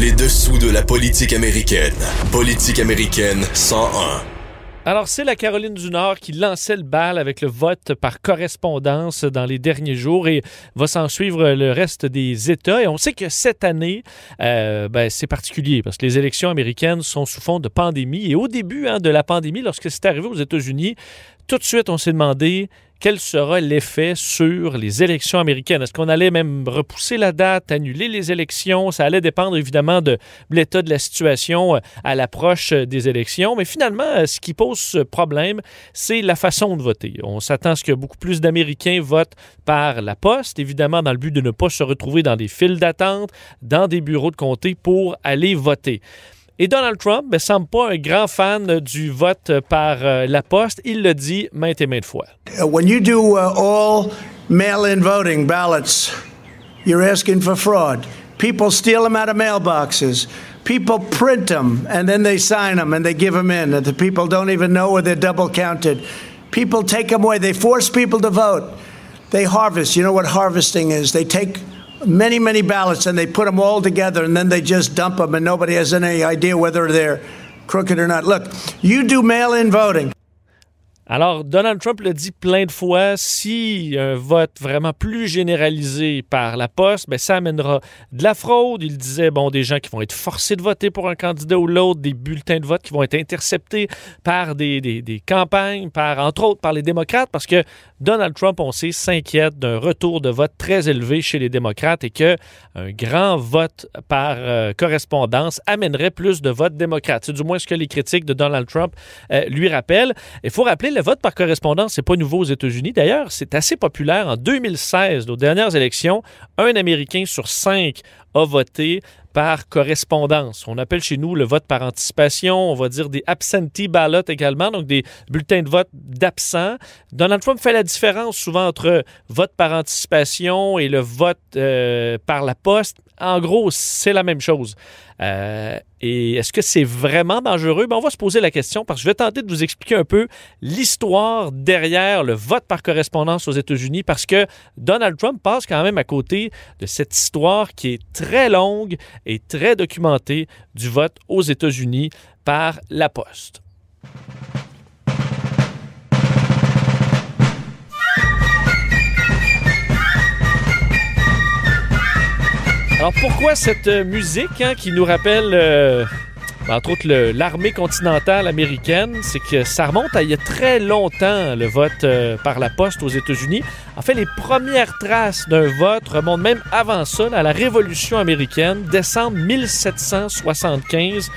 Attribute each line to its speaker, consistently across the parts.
Speaker 1: Les dessous de la politique américaine. Politique américaine 101.
Speaker 2: Alors, c'est la Caroline du Nord qui lançait le bal avec le vote par correspondance dans les derniers jours et va s'en suivre le reste des États. Et on sait que cette année, euh, ben, c'est particulier parce que les élections américaines sont sous fond de pandémie. Et au début hein, de la pandémie, lorsque c'est arrivé aux États-Unis, tout de suite, on s'est demandé quel sera l'effet sur les élections américaines. Est-ce qu'on allait même repousser la date, annuler les élections? Ça allait dépendre évidemment de l'état de la situation euh, à l'approche euh, des élections. Mais finalement, euh, ce qui pose problème, c'est la façon de voter. On s'attend à ce que beaucoup plus d'Américains votent par la poste, évidemment dans le but de ne pas se retrouver dans des files d'attente, dans des bureaux de comté pour aller voter. Et Donald Trump ne semble pas un grand fan du vote par euh, la poste. Il le dit maintes et maintes fois.
Speaker 3: Uh, when you do uh, all mail-in voting ballots, you're asking for fraud. People steal them out of mailboxes. People print them and then they sign them and they give them in. And the people don't even know where they're double counted. People take them away. They force people to vote. They harvest. You know what harvesting is? They take many, many ballots and they put them all together and then they just dump them and nobody has any idea whether they're crooked or not. Look, you do mail in voting.
Speaker 2: Alors, Donald Trump le dit plein de fois, si un vote vraiment plus généralisé par la poste, ben, ça amènera de la fraude. Il disait, bon, des gens qui vont être forcés de voter pour un candidat ou l'autre, des bulletins de vote qui vont être interceptés par des, des, des, campagnes, par, entre autres par les démocrates, parce que Donald Trump, on sait, s'inquiète d'un retour de vote très élevé chez les démocrates et que un grand vote par euh, correspondance amènerait plus de votes démocrates. C'est du moins ce que les critiques de Donald Trump euh, lui rappellent. Il faut rappeler le vote par correspondance, c'est pas nouveau aux États-Unis. D'ailleurs, c'est assez populaire. En 2016, aux dernières élections, un Américain sur cinq a voté par correspondance. On appelle chez nous le vote par anticipation, on va dire des absentee ballots également, donc des bulletins de vote d'absents. Donald Trump fait la différence souvent entre vote par anticipation et le vote euh, par la poste. En gros, c'est la même chose. Euh, et est-ce que c'est vraiment dangereux? Ben, on va se poser la question parce que je vais tenter de vous expliquer un peu l'histoire derrière le vote par correspondance aux États-Unis parce que Donald Trump passe quand même à côté de cette histoire qui est très longue et très documentée du vote aux États-Unis par la poste. Alors pourquoi cette euh, musique hein, qui nous rappelle, euh, entre autres, l'armée continentale américaine, c'est que ça remonte à il y a très longtemps le vote euh, par la poste aux États-Unis. En fait, les premières traces d'un vote remontent même avant ça, à la Révolution américaine, décembre 1775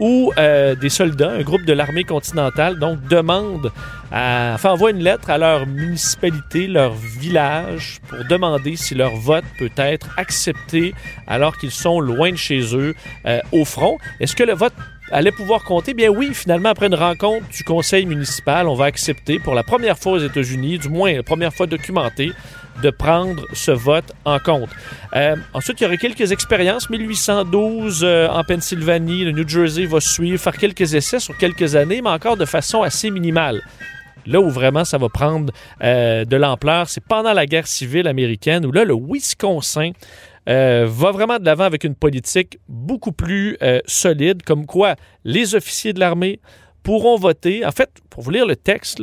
Speaker 2: où euh, des soldats, un groupe de l'armée continentale, donc demandent, à, enfin envoient une lettre à leur municipalité, leur village, pour demander si leur vote peut être accepté alors qu'ils sont loin de chez eux euh, au front. Est-ce que le vote allait pouvoir compter? Bien oui, finalement, après une rencontre du conseil municipal, on va accepter pour la première fois aux États-Unis, du moins la première fois documentée, de prendre ce vote en compte. Euh, ensuite, il y aurait quelques expériences. 1812 euh, en Pennsylvanie, le New Jersey va suivre, faire quelques essais sur quelques années, mais encore de façon assez minimale. Là où vraiment ça va prendre euh, de l'ampleur, c'est pendant la guerre civile américaine, où là, le Wisconsin va vraiment de l'avant avec une politique beaucoup plus solide, comme quoi les officiers de l'armée pourront voter. En fait, pour vous lire le texte,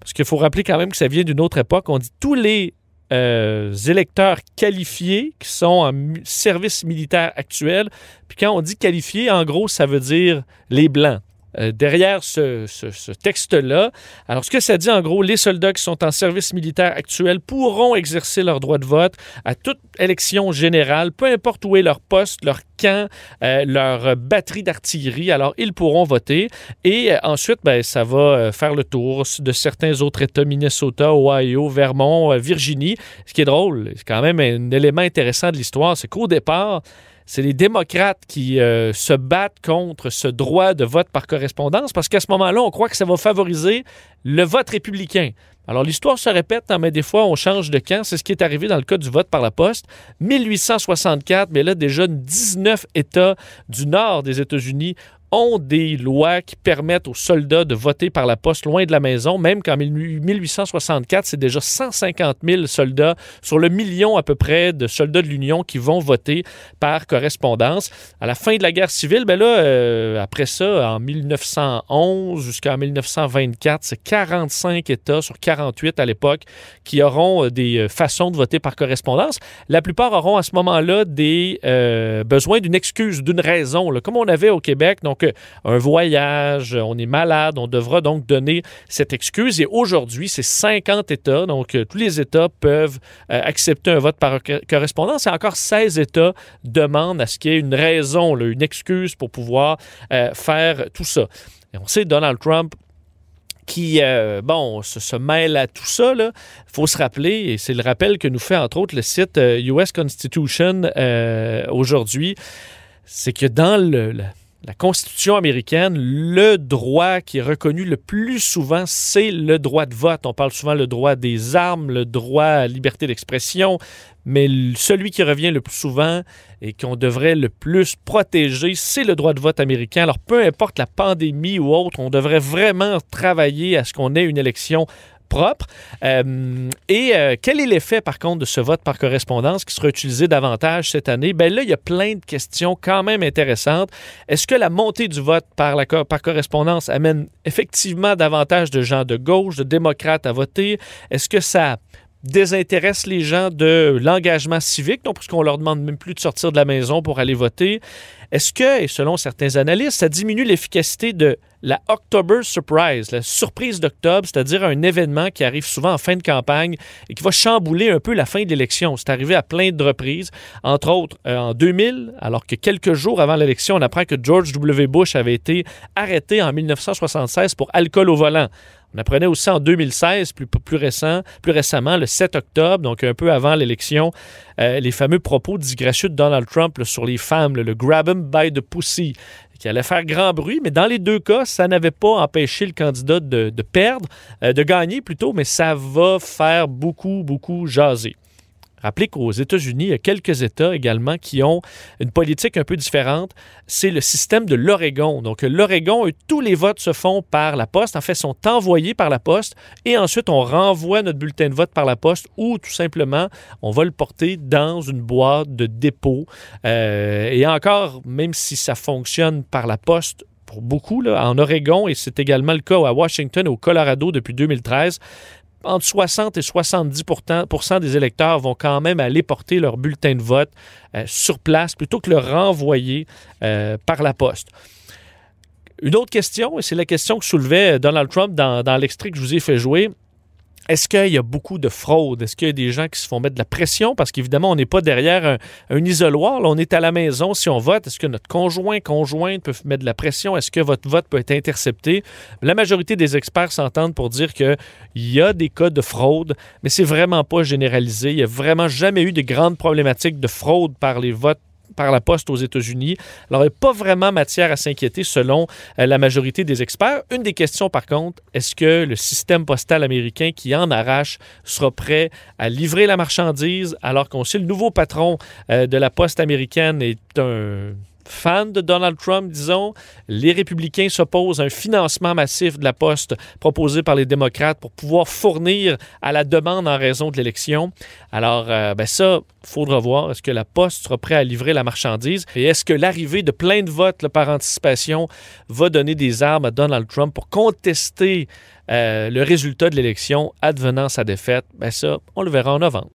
Speaker 2: parce qu'il faut rappeler quand même que ça vient d'une autre époque, on dit tous les euh, électeurs qualifiés qui sont en service militaire actuel. Puis quand on dit qualifiés, en gros, ça veut dire les blancs. Euh, derrière ce, texte-là. Alors, ce que ça dit, en gros, les soldats qui sont en service militaire actuel pourront exercer leur droit de vote à toute élection générale, peu importe où est leur poste, leur camp, euh, leur batterie d'artillerie. Alors, ils pourront voter. Et euh, ensuite, ben, ça va faire le tour de certains autres États, Minnesota, Ohio, Vermont, Virginie. Ce qui est drôle, c'est quand même un élément intéressant de l'histoire, c'est qu'au départ, c'est les démocrates qui euh, se battent contre ce droit de vote par correspondance parce qu'à ce moment-là, on croit que ça va favoriser le vote républicain. Alors l'histoire se répète, hein, mais des fois on change de camp. C'est ce qui est arrivé dans le cas du vote par la poste. 1864, mais là déjà 19 États du nord des États-Unis ont des lois qui permettent aux soldats de voter par la poste loin de la maison, même qu'en 1864, c'est déjà 150 000 soldats sur le million à peu près de soldats de l'Union qui vont voter par correspondance. À la fin de la guerre civile, ben là, euh, après ça, en 1911 jusqu'en 1924, c'est 45 États sur 48 à l'époque qui auront euh, des euh, façons de voter par correspondance. La plupart auront à ce moment-là des besoins d'une excuse, d'une raison, comme on avait au Québec. Donc, un voyage, on est malade, on devra donc donner cette excuse. Et aujourd'hui, c'est 50 États, donc tous les États peuvent accepter un vote par correspondance. Et encore 16 États demandent à ce qu'il y ait une raison, une excuse pour pouvoir faire tout ça. Et on sait, Donald Trump qui, euh, bon, se, mêle à tout ça. Il faut se rappeler, et c'est le rappel que nous fait entre autres le site US euh, Constitution euh, aujourd'hui, c'est que dans le, la Constitution américaine, le droit qui est reconnu le plus souvent, c'est le droit de vote. On parle souvent le droit des armes, le droit à la liberté d'expression, mais celui qui revient le plus souvent et qu'on devrait le plus protéger, c'est le droit de vote américain. Alors, peu importe la pandémie ou autre, on devrait vraiment travailler à ce qu'on ait une élection propre. Euh, et euh, quel est l'effet, par contre, de ce vote par correspondance qui sera utilisé davantage cette année? Bien là, il y a plein de questions quand même intéressantes. Est-ce que la montée du vote par, la, par correspondance amène effectivement davantage de gens de gauche, de démocrates à voter? Est-ce que ça désintéresse les gens de l'engagement civique, donc puisqu'on leur demande même plus de sortir de la maison pour aller voter. Est-ce que, et selon certains analystes, ça diminue l'efficacité de la October Surprise, la surprise d'octobre, c'est-à-dire un événement qui arrive souvent en fin de campagne et qui va chambouler un peu la fin de l'élection? C'est arrivé à plein de reprises, entre autres euh, en 2000, alors que quelques jours avant l'élection, on apprend que George W. Bush avait été arrêté en 1976 pour alcool au volant. On apprenait aussi en 2016, plus, plus, récent, plus récemment, le 7 octobre, donc un peu avant l'élection, euh, les fameux propos disgracieux de Donald Trump sur les femmes, le grab 'em by the pussy, qui allait faire grand bruit, mais dans les deux cas, ça n'avait pas empêché le candidat de, perdre, euh, de gagner plutôt, mais ça va faire beaucoup, beaucoup jaser. Rappelez qu'aux États-Unis, il y a quelques États également qui ont une politique un peu différente. C'est le système de l'Oregon. Donc, l'Oregon, tous les votes se font par la poste. En fait, sont envoyés par la poste et ensuite, on renvoie notre bulletin de vote par la poste ou tout simplement, on va le porter dans une boîte de dépôt. Euh, et encore, même si ça fonctionne par la poste, pour beaucoup, en Oregon, et c'est également le cas à Washington et au Colorado depuis 2013, entre 60 et 70% des électeurs vont quand même aller porter leur bulletin de vote euh, sur place plutôt que le renvoyer euh, par la poste. Une autre question, et c'est la question que soulevait Donald Trump dans l'extrait que je vous ai fait jouer, est-ce qu'il y a beaucoup de fraude? Est-ce qu'il y a des gens qui se font mettre de la pression? Parce qu'évidemment, on n'est pas derrière un, isoloir. on est à la maison. Si on vote, est-ce que notre conjoint, conjointe peut mettre de la pression? Est-ce que votre vote peut être intercepté? La majorité des experts s'entendent pour dire qu'il y a des cas de fraude, mais c'est vraiment pas généralisé. Il n'y a vraiment jamais eu de grandes problématiques de fraude par les votes par la poste aux États-Unis. Alors, il n'y a pas vraiment matière à s'inquiéter selon euh, la majorité des experts. Une des questions, par contre, est-ce que le système postal américain qui en arrache sera prêt à livrer la marchandise alors qu'on sait le nouveau patron euh, de la poste américaine est un fans de Donald Trump, disons. Les républicains s'opposent à un financement massif de la poste proposé par les démocrates pour pouvoir fournir à la demande en raison de l'élection. Alors, euh, ben ça, faudra voir. Est-ce que la poste sera prête à livrer la marchandise? Et est-ce que l'arrivée de plein de votes par anticipation va donner des armes à Donald Trump pour contester euh, le résultat de l'élection advenant sa défaite? Ben ça, on le verra en novembre.